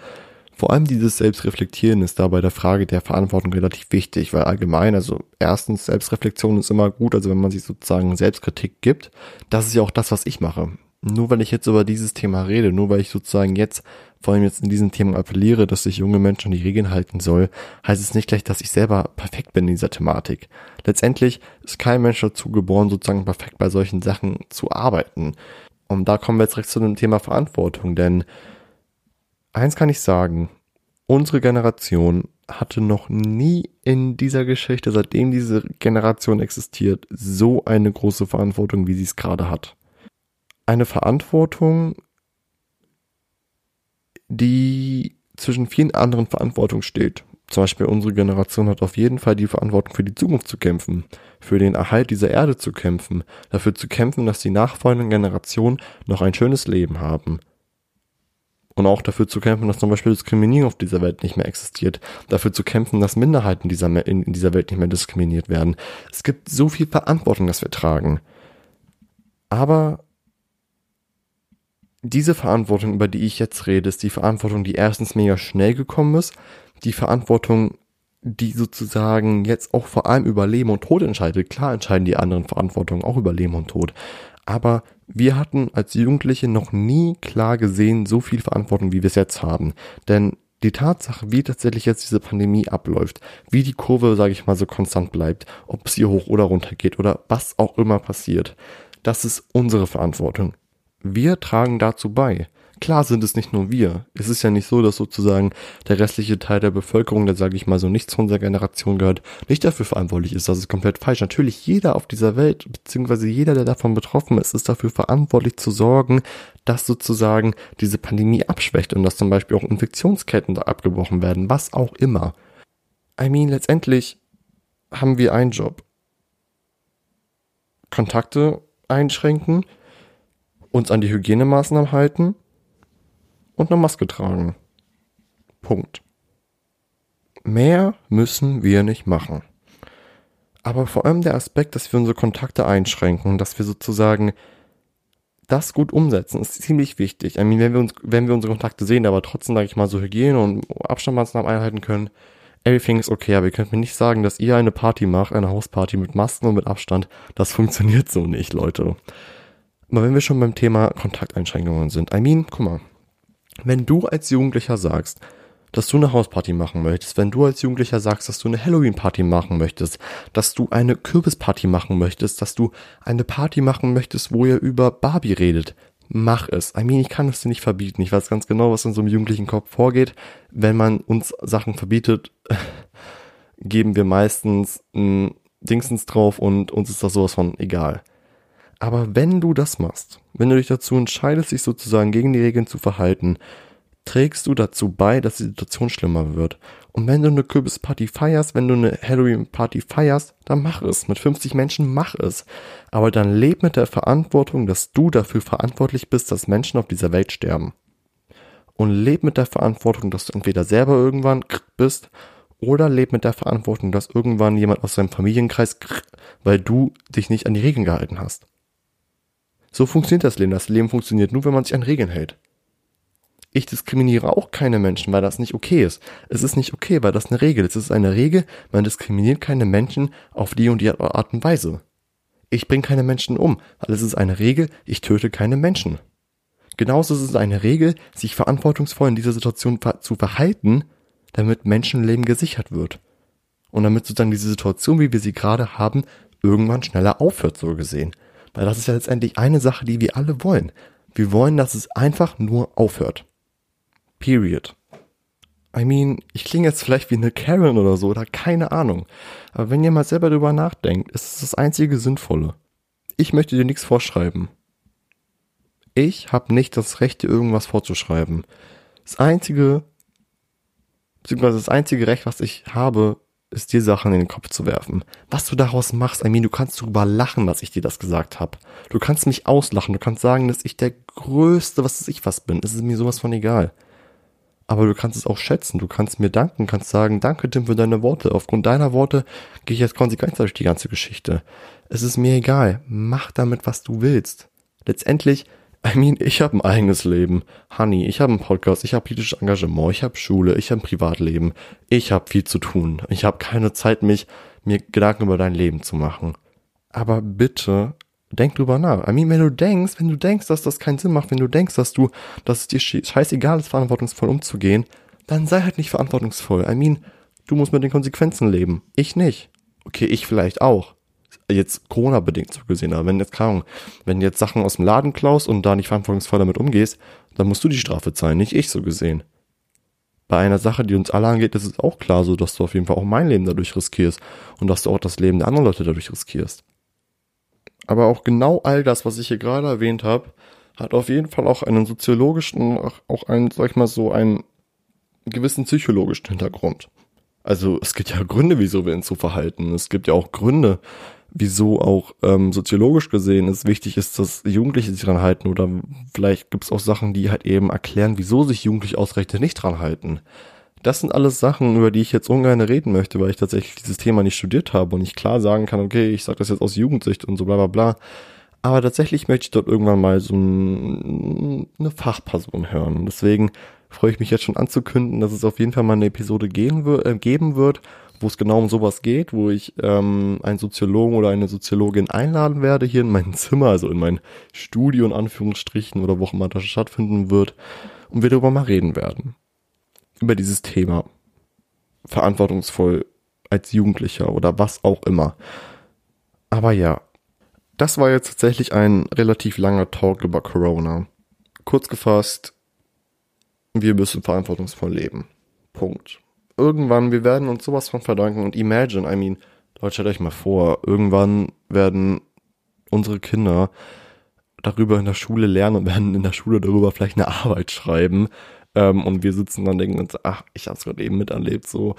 Vor allem dieses Selbstreflektieren ist da bei der Frage der Verantwortung relativ wichtig, weil allgemein, also erstens, Selbstreflexion ist immer gut, also wenn man sich sozusagen Selbstkritik gibt, das ist ja auch das, was ich mache. Nur weil ich jetzt über dieses Thema rede, nur weil ich sozusagen jetzt, vor allem jetzt in diesem Thema appelliere, dass sich junge Menschen die Regeln halten soll, heißt es nicht gleich, dass ich selber perfekt bin in dieser Thematik. Letztendlich ist kein Mensch dazu geboren, sozusagen perfekt bei solchen Sachen zu arbeiten. Und da kommen wir jetzt direkt zu dem Thema Verantwortung, denn eins kann ich sagen, unsere Generation hatte noch nie in dieser Geschichte, seitdem diese Generation existiert, so eine große Verantwortung, wie sie es gerade hat. Eine Verantwortung, die zwischen vielen anderen Verantwortungen steht. Zum Beispiel unsere Generation hat auf jeden Fall die Verantwortung für die Zukunft zu kämpfen, für den Erhalt dieser Erde zu kämpfen, dafür zu kämpfen, dass die nachfolgenden Generationen noch ein schönes Leben haben, und auch dafür zu kämpfen, dass zum Beispiel Diskriminierung auf dieser Welt nicht mehr existiert, dafür zu kämpfen, dass Minderheiten dieser, in, dieser Welt nicht mehr diskriminiert werden. Es gibt so viel Verantwortung, das wir tragen. Aber diese Verantwortung, über die ich jetzt rede, ist die Verantwortung, die erstens mega schnell gekommen ist, die Verantwortung, die sozusagen jetzt auch vor allem über Leben und Tod entscheidet. Klar entscheiden die anderen Verantwortungen auch über Leben und Tod. Aber wir hatten als Jugendliche noch nie klar gesehen so viel Verantwortung, wie wir es jetzt haben. Denn die Tatsache, wie tatsächlich jetzt diese Pandemie abläuft, wie die Kurve, sage ich mal, so konstant bleibt, ob sie hoch oder runter geht oder was auch immer passiert, das ist unsere Verantwortung. Wir tragen dazu bei. Klar sind es nicht nur wir. Es ist ja nicht so, dass sozusagen der restliche Teil der Bevölkerung, der sage ich mal so nicht zu unserer Generation gehört, nicht dafür verantwortlich ist. Das ist komplett falsch. Natürlich jeder auf dieser Welt, beziehungsweise jeder, der davon betroffen ist, ist dafür verantwortlich zu sorgen, dass sozusagen diese Pandemie abschwächt und dass zum Beispiel auch Infektionsketten da abgebrochen werden, was auch immer. I mean, letztendlich haben wir einen Job. Kontakte einschränken, uns an die Hygienemaßnahmen halten und eine Maske tragen. Punkt. Mehr müssen wir nicht machen. Aber vor allem der Aspekt, dass wir unsere Kontakte einschränken, dass wir sozusagen das gut umsetzen, ist ziemlich wichtig. I mean, wenn wir uns, wenn wir unsere Kontakte sehen, aber trotzdem, sage ich mal, so Hygiene und Abstandsmaßnahmen einhalten können, everything is okay, aber ihr könnt mir nicht sagen, dass ihr eine Party macht, eine Hausparty mit Masken und mit Abstand. Das funktioniert so nicht, Leute. Aber wenn wir schon beim Thema Kontakteinschränkungen sind, I mean, guck mal, wenn du als Jugendlicher sagst, dass du eine Hausparty machen möchtest, wenn du als Jugendlicher sagst, dass du eine Halloween-Party machen möchtest, dass du eine Kürbisparty machen möchtest, dass du eine Party machen möchtest, wo ihr über Barbie redet, mach es. I mean, ich kann es dir nicht verbieten. Ich weiß ganz genau, was in so einem jugendlichen Kopf vorgeht. Wenn man uns Sachen verbietet, geben wir meistens ein Dingsens drauf und uns ist das sowas von egal. Aber wenn du das machst, wenn du dich dazu entscheidest, dich sozusagen gegen die Regeln zu verhalten, trägst du dazu bei, dass die Situation schlimmer wird. Und wenn du eine Kürbisparty feierst, wenn du eine Halloween-Party feierst, dann mach es. Mit 50 Menschen mach es. Aber dann leb mit der Verantwortung, dass du dafür verantwortlich bist, dass Menschen auf dieser Welt sterben. Und leb mit der Verantwortung, dass du entweder selber irgendwann bist oder leb mit der Verantwortung, dass irgendwann jemand aus deinem Familienkreis, weil du dich nicht an die Regeln gehalten hast. So funktioniert das Leben. Das Leben funktioniert nur, wenn man sich an Regeln hält. Ich diskriminiere auch keine Menschen, weil das nicht okay ist. Es ist nicht okay, weil das eine Regel ist. Es ist eine Regel, man diskriminiert keine Menschen auf die und die Art und Weise. Ich bringe keine Menschen um, weil es ist eine Regel, ich töte keine Menschen. Genauso ist es eine Regel, sich verantwortungsvoll in dieser Situation zu verhalten, damit Menschenleben gesichert wird. Und damit sozusagen diese Situation, wie wir sie gerade haben, irgendwann schneller aufhört, so gesehen. Weil das ist ja letztendlich eine Sache, die wir alle wollen. Wir wollen, dass es einfach nur aufhört. Period. I mean, ich klinge jetzt vielleicht wie eine Karen oder so, oder keine Ahnung. Aber wenn ihr mal selber drüber nachdenkt, ist es das einzige Sinnvolle. Ich möchte dir nichts vorschreiben. Ich habe nicht das Recht, dir irgendwas vorzuschreiben. Das einzige, beziehungsweise das einzige Recht, was ich habe, ist dir Sachen in den Kopf zu werfen. Was du daraus machst, I mean, du kannst darüber lachen, dass ich dir das gesagt habe. Du kannst mich auslachen, du kannst sagen, dass ich der größte, was weiß ich was bin. Es ist mir sowas von egal. Aber du kannst es auch schätzen, du kannst mir danken, kannst sagen, danke Tim für deine Worte. Aufgrund deiner Worte gehe ich jetzt konsequent durch die ganze Geschichte. Es ist mir egal, mach damit, was du willst. Letztendlich I mean, ich habe ein eigenes Leben. Honey, ich habe einen Podcast, ich habe politisches Engagement, ich habe Schule, ich habe ein Privatleben. Ich habe viel zu tun. Ich habe keine Zeit, mich mir Gedanken über dein Leben zu machen. Aber bitte denk drüber nach. I mean, wenn du denkst, wenn du denkst, dass das keinen Sinn macht, wenn du denkst, dass du, dass es dir scheißegal ist, verantwortungsvoll umzugehen, dann sei halt nicht verantwortungsvoll. I mean, du musst mit den Konsequenzen leben. Ich nicht. Okay, ich vielleicht auch jetzt Corona-bedingt so gesehen, aber wenn jetzt, keine Ahnung, wenn jetzt Sachen aus dem Laden klaust und da nicht verantwortungsvoll damit umgehst, dann musst du die Strafe zahlen, nicht ich so gesehen. Bei einer Sache, die uns alle angeht, ist es auch klar so, dass du auf jeden Fall auch mein Leben dadurch riskierst und dass du auch das Leben der anderen Leute dadurch riskierst. Aber auch genau all das, was ich hier gerade erwähnt habe, hat auf jeden Fall auch einen soziologischen, auch einen, sag ich mal so, einen gewissen psychologischen Hintergrund. Also es gibt ja Gründe, wieso wir uns so verhalten. Es gibt ja auch Gründe, wieso auch ähm, soziologisch gesehen es wichtig ist, dass Jugendliche sich dran halten oder vielleicht gibt es auch Sachen, die halt eben erklären, wieso sich Jugendliche ausgerechnet nicht dran halten. Das sind alles Sachen, über die ich jetzt ungern reden möchte, weil ich tatsächlich dieses Thema nicht studiert habe und ich klar sagen kann, okay, ich sage das jetzt aus Jugendsicht und so bla bla bla. Aber tatsächlich möchte ich dort irgendwann mal so ein, eine Fachperson hören. Deswegen freue ich mich jetzt schon anzukündigen, dass es auf jeden Fall mal eine Episode gehen, äh, geben wird, wo es genau um sowas geht, wo ich ähm, einen Soziologen oder eine Soziologin einladen werde hier in mein Zimmer, also in mein Studio in Anführungsstrichen oder wo auch immer das stattfinden wird und wir darüber mal reden werden. Über dieses Thema. Verantwortungsvoll als Jugendlicher oder was auch immer. Aber ja, das war jetzt tatsächlich ein relativ langer Talk über Corona. Kurz gefasst, wir müssen verantwortungsvoll leben. Punkt irgendwann, wir werden uns sowas von verdanken und imagine, I mean, Leute, stellt euch mal vor, irgendwann werden unsere Kinder darüber in der Schule lernen und werden in der Schule darüber vielleicht eine Arbeit schreiben. Ähm, und wir sitzen dann und denken uns, ach, ich hab's gerade eben miterlebt, so.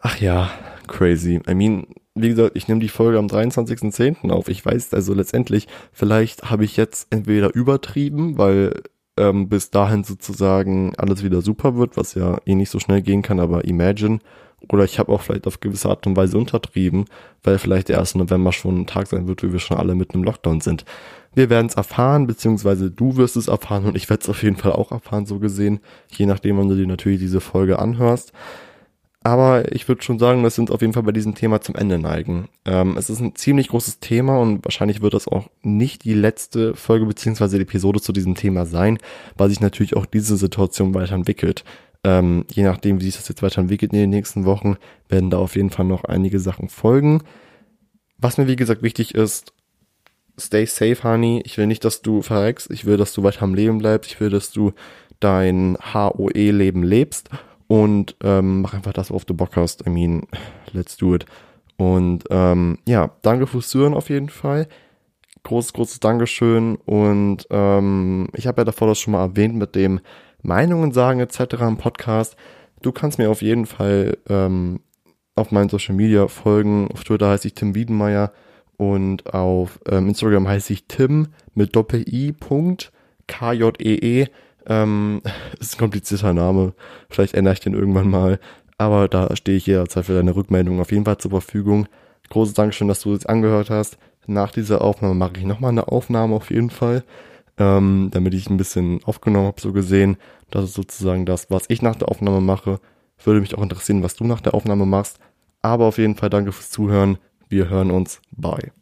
Ach ja, crazy. I mean, wie gesagt, ich nehme die Folge am 23.10. auf. Ich weiß also letztendlich, vielleicht habe ich jetzt entweder übertrieben, weil ähm, bis dahin sozusagen alles wieder super wird, was ja eh nicht so schnell gehen kann, aber imagine. Oder ich habe auch vielleicht auf gewisse Art und Weise untertrieben, weil vielleicht der 1. November schon ein Tag sein wird, wo wir schon alle mit einem Lockdown sind. Wir werden es erfahren, beziehungsweise du wirst es erfahren und ich werde es auf jeden Fall auch erfahren, so gesehen, je nachdem, wann du dir natürlich diese Folge anhörst. Aber ich würde schon sagen, dass wir uns auf jeden Fall bei diesem Thema zum Ende neigen. Ähm, es ist ein ziemlich großes Thema und wahrscheinlich wird das auch nicht die letzte Folge beziehungsweise Episode zu diesem Thema sein, weil sich natürlich auch diese Situation weiterentwickelt. Ähm, je nachdem, wie sich das jetzt weiterentwickelt in den nächsten Wochen, werden da auf jeden Fall noch einige Sachen folgen. Was mir wie gesagt wichtig ist, stay safe, Honey. Ich will nicht, dass du verreckst. Ich will, dass du weiter am Leben bleibst. Ich will, dass du dein HOE-Leben lebst und ähm, mach einfach das, worauf du Bock hast. I mean, let's do it. Und ähm, ja, danke fürs Zuhören auf jeden Fall. Großes, großes Dankeschön. Und ähm, ich habe ja davor das schon mal erwähnt mit dem Meinungen sagen etc. im Podcast. Du kannst mir auf jeden Fall ähm, auf meinen Social Media folgen. Auf Twitter heiße ich Tim Wiedenmeier und auf ähm, Instagram heiße ich Tim mit Doppel-I Punkt K-J-E-E. e ähm, ist ein komplizierter Name. Vielleicht ändere ich den irgendwann mal. Aber da stehe ich jederzeit für deine Rückmeldung auf jeden Fall zur Verfügung. Großes Dankeschön, dass du es angehört hast. Nach dieser Aufnahme mache ich nochmal eine Aufnahme auf jeden Fall. Ähm, damit ich ein bisschen aufgenommen habe, so gesehen. Das ist sozusagen das, was ich nach der Aufnahme mache. Würde mich auch interessieren, was du nach der Aufnahme machst. Aber auf jeden Fall danke fürs Zuhören. Wir hören uns. Bye.